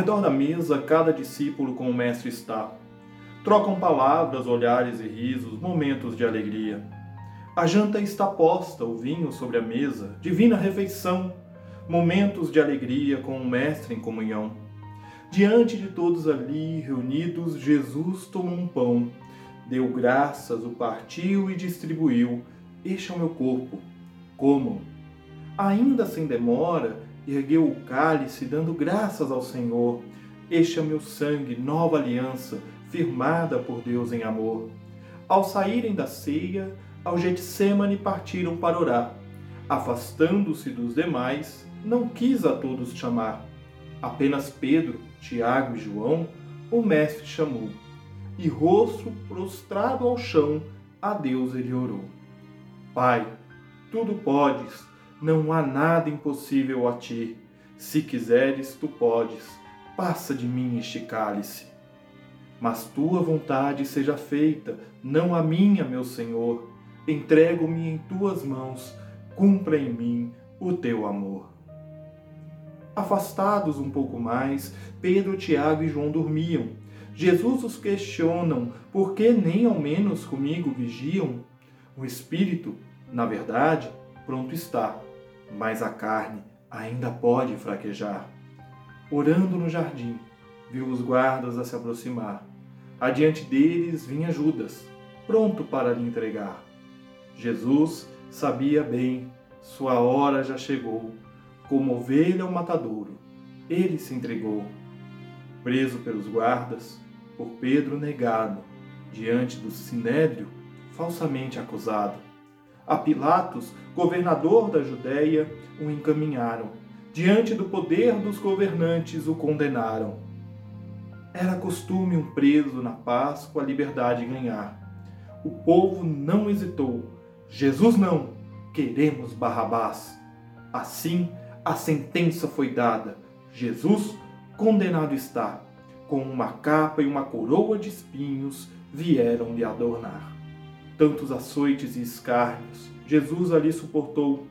redor da mesa, cada discípulo com o Mestre está. Trocam palavras, olhares e risos, momentos de alegria. A janta está posta, o vinho sobre a mesa, divina refeição, momentos de alegria com o Mestre em comunhão. Diante de todos ali reunidos, Jesus tomou um pão, deu graças, o partiu e distribuiu. Este é o meu corpo, comam. Ainda sem demora, ergueu o cálice, dando graças ao Senhor. Este é meu sangue, nova aliança, firmada por Deus em amor. Ao saírem da ceia, ao Getsemane partiram para orar. Afastando-se dos demais, não quis a todos chamar. Apenas Pedro, Tiago e João, o mestre chamou. E rosto prostrado ao chão, a Deus ele orou. Pai, tudo podes, não há nada impossível a ti. Se quiseres, tu podes. Passa de mim este cálice. Mas tua vontade seja feita, não a minha, meu Senhor. Entrego-me em tuas mãos, cumpra em mim o teu amor. Afastados um pouco mais, Pedro, Tiago e João dormiam. Jesus os questionam por que nem ao menos comigo vigiam. O espírito, na verdade, pronto está, mas a carne ainda pode fraquejar. Orando no jardim, viu os guardas a se aproximar. Adiante deles vinha Judas, pronto para lhe entregar. Jesus sabia bem, sua hora já chegou. Como ovelha ao matadouro, ele se entregou. Preso pelos guardas, por Pedro negado, diante do sinédrio, falsamente acusado a Pilatos, governador da Judéia, o encaminharam. Diante do poder dos governantes, o condenaram. Era costume um preso na Páscoa a liberdade ganhar. O povo não hesitou. Jesus não, queremos Barrabás. Assim, a sentença foi dada. Jesus condenado está. Com uma capa e uma coroa de espinhos vieram lhe adornar tantos açoites e escárnios, Jesus ali suportou.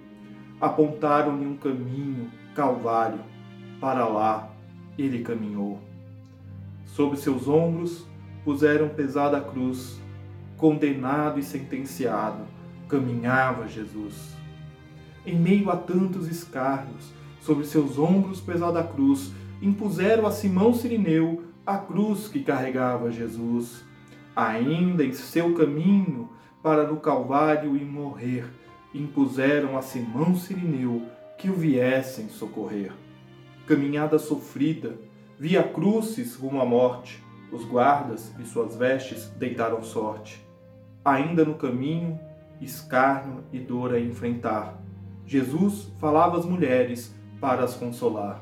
Apontaram-lhe um caminho, Calvário, para lá ele caminhou. Sobre seus ombros puseram pesada cruz, condenado e sentenciado, caminhava Jesus. Em meio a tantos escárnios, sobre seus ombros pesada cruz, impuseram a Simão Sirineu a cruz que carregava Jesus. Ainda em seu caminho para no Calvário e morrer, impuseram a Simão Sirineu que o viessem socorrer. Caminhada sofrida, via crucis rumo à morte, os guardas e suas vestes deitaram sorte. Ainda no caminho, escárnio e dor a enfrentar. Jesus falava às mulheres para as consolar.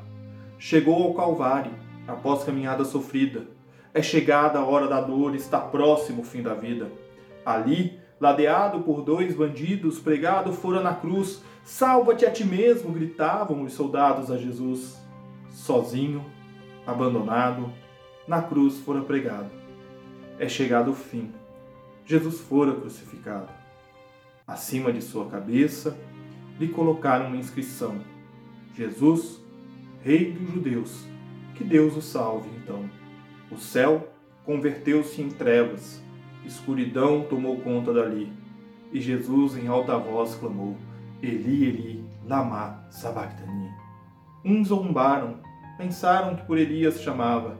Chegou ao Calvário, após caminhada sofrida. É chegada a hora da dor, está próximo o fim da vida. Ali ladeado por dois bandidos, pregado fora na cruz. Salva-te a ti mesmo, gritavam os soldados a Jesus. Sozinho, abandonado, na cruz fora pregado. É chegado o fim. Jesus fora crucificado. Acima de sua cabeça lhe colocaram uma inscrição: Jesus, Rei dos Judeus. Que Deus o salve, então. O céu converteu-se em trevas Escuridão tomou conta dali, e Jesus em alta voz clamou: Eli, Eli, lama sabachthani. Uns zombaram, pensaram que por Elias chamava,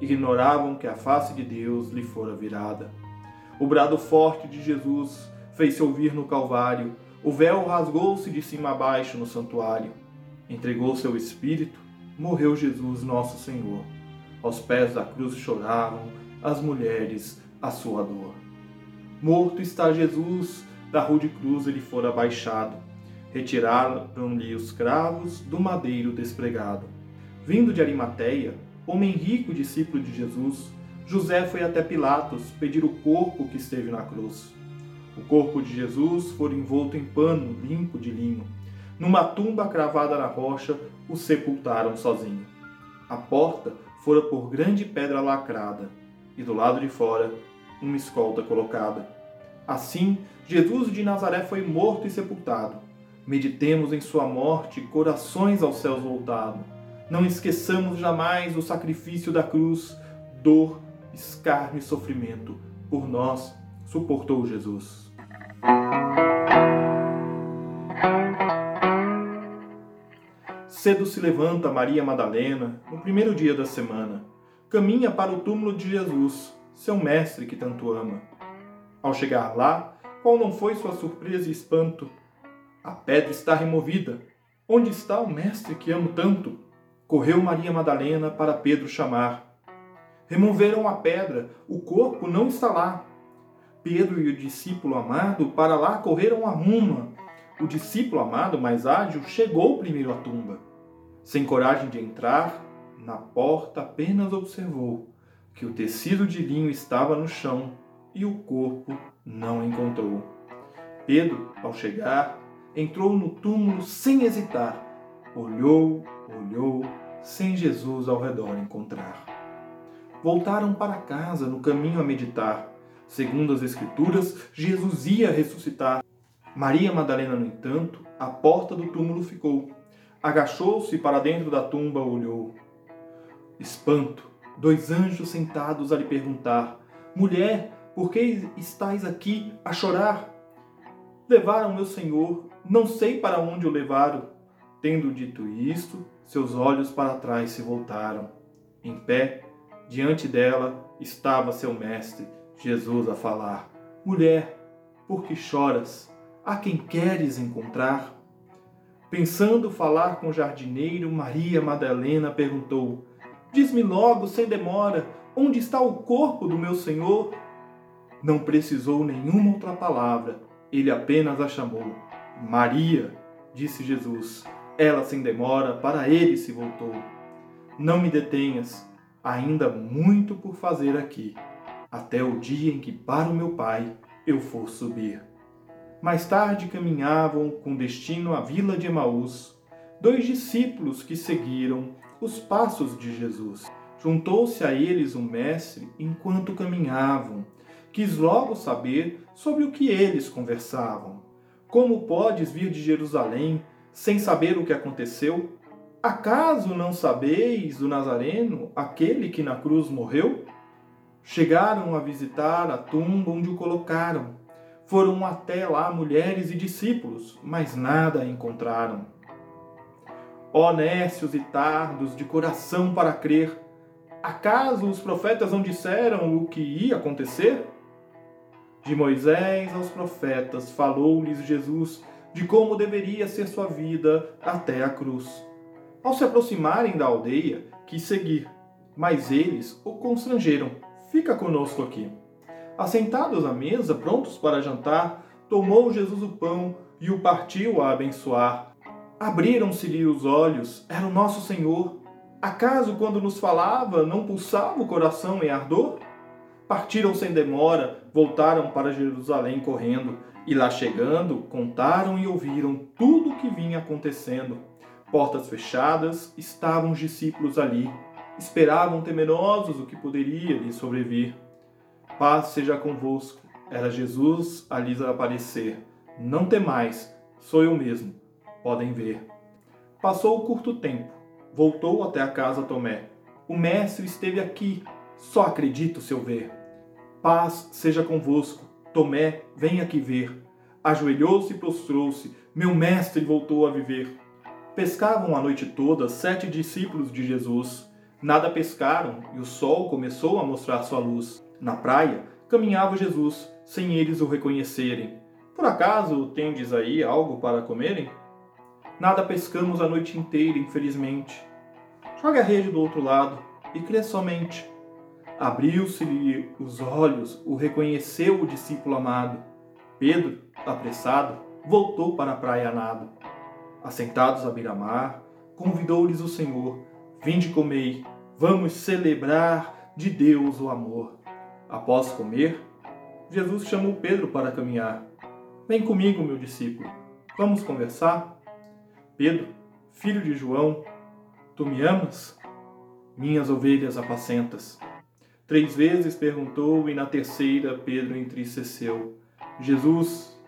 ignoravam que a face de Deus lhe fora virada. O brado forte de Jesus fez-se ouvir no Calvário, o véu rasgou-se de cima a baixo no santuário. Entregou seu espírito, morreu Jesus, nosso Senhor. Aos pés da cruz choravam as mulheres a sua dor. Morto está Jesus, da rude cruz ele fora baixado. Retiraram-lhe os cravos do madeiro despregado. Vindo de Arimateia, homem rico discípulo de Jesus, José foi até Pilatos pedir o corpo que esteve na cruz. O corpo de Jesus foi envolto em pano limpo de linho. Numa tumba cravada na rocha, o sepultaram sozinho. A porta fora por grande pedra lacrada, e do lado de fora uma escolta colocada. Assim, Jesus de Nazaré foi morto e sepultado. Meditemos em sua morte, corações aos céus voltados. Não esqueçamos jamais o sacrifício da cruz, dor, escárnio e sofrimento. Por nós suportou Jesus. Cedo se levanta Maria Madalena, no primeiro dia da semana. Caminha para o túmulo de Jesus, seu mestre que tanto ama. Ao chegar lá, qual não foi sua surpresa e espanto? A pedra está removida. Onde está o mestre que amo tanto? Correu Maria Madalena para Pedro chamar. Removeram a pedra, o corpo não está lá. Pedro e o discípulo amado para lá correram a ruma. O discípulo amado, mais ágil, chegou primeiro à tumba. Sem coragem de entrar, na porta apenas observou que o tecido de linho estava no chão e o corpo não encontrou. Pedro, ao chegar, entrou no túmulo sem hesitar. Olhou, olhou, sem Jesus ao redor encontrar. Voltaram para casa no caminho a meditar. Segundo as Escrituras, Jesus ia ressuscitar. Maria Madalena, no entanto, à porta do túmulo ficou. Agachou-se para dentro da tumba, olhou. Espanto, dois anjos sentados a lhe perguntar: Mulher, por que estais aqui a chorar? Levaram meu senhor, não sei para onde o levaram. Tendo dito isto, seus olhos para trás se voltaram. Em pé, diante dela, estava seu mestre, Jesus, a falar: Mulher, por que choras? A quem queres encontrar? Pensando falar com o jardineiro, Maria Madalena perguntou: Diz-me logo, sem demora, onde está o corpo do meu Senhor? Não precisou nenhuma outra palavra, ele apenas a chamou. Maria, disse Jesus. Ela, sem demora, para ele se voltou. Não me detenhas, ainda muito por fazer aqui, até o dia em que para o meu Pai eu for subir. Mais tarde caminhavam com destino à vila de Emaús dois discípulos que seguiram os passos de Jesus. Juntou-se a eles um mestre enquanto caminhavam. Quis logo saber sobre o que eles conversavam. Como podes vir de Jerusalém sem saber o que aconteceu? Acaso não sabeis do Nazareno, aquele que na cruz morreu? Chegaram a visitar a tumba onde o colocaram. Foram até lá mulheres e discípulos, mas nada encontraram. Ó e tardos de coração para crer, acaso os profetas não disseram o que ia acontecer? De Moisés aos profetas falou-lhes Jesus de como deveria ser sua vida até a cruz. Ao se aproximarem da aldeia, quis seguir, mas eles o constrangeram. Fica conosco aqui. Assentados à mesa, prontos para jantar, tomou Jesus o pão e o partiu a abençoar. Abriram-se-lhe os olhos, era o nosso Senhor. Acaso, quando nos falava, não pulsava o coração em ardor? Partiram sem demora, voltaram para Jerusalém correndo, e lá chegando, contaram e ouviram tudo o que vinha acontecendo. Portas fechadas, estavam os discípulos ali, esperavam temerosos o que poderia lhes sobrevir. Paz seja convosco, era Jesus a lhes aparecer. Não temais, sou eu mesmo, podem ver. Passou o curto tempo, voltou até a casa Tomé. O mestre esteve aqui, só acredito se eu ver. Paz seja convosco. Tomé, vem aqui ver. Ajoelhou-se e prostrou-se. Meu mestre voltou a viver. Pescavam a noite toda sete discípulos de Jesus. Nada pescaram e o sol começou a mostrar sua luz. Na praia caminhava Jesus, sem eles o reconhecerem. Por acaso tendes aí algo para comerem? Nada pescamos a noite inteira, infelizmente. Joga a rede do outro lado e crê somente. Abriu-se-lhe os olhos, o reconheceu o discípulo amado. Pedro, apressado, voltou para a praia nado. Assentados à beira-mar, convidou-lhes o Senhor: Vinde comei, vamos celebrar de Deus o amor. Após comer, Jesus chamou Pedro para caminhar. Vem comigo, meu discípulo, vamos conversar? Pedro, filho de João, tu me amas? Minhas ovelhas apacentas. Três vezes perguntou e na terceira Pedro entristeceu: Jesus,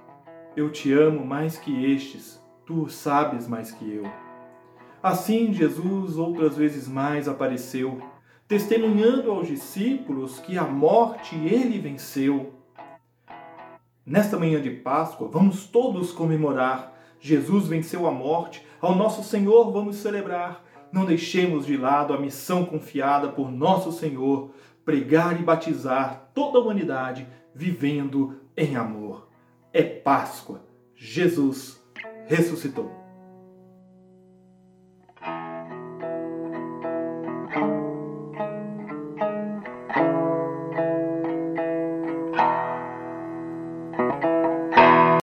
eu te amo mais que estes, tu sabes mais que eu. Assim, Jesus outras vezes mais apareceu, testemunhando aos discípulos que a morte ele venceu. Nesta manhã de Páscoa, vamos todos comemorar. Jesus venceu a morte, ao nosso Senhor vamos celebrar. Não deixemos de lado a missão confiada por nosso Senhor, pregar e batizar toda a humanidade vivendo em amor. É Páscoa. Jesus ressuscitou.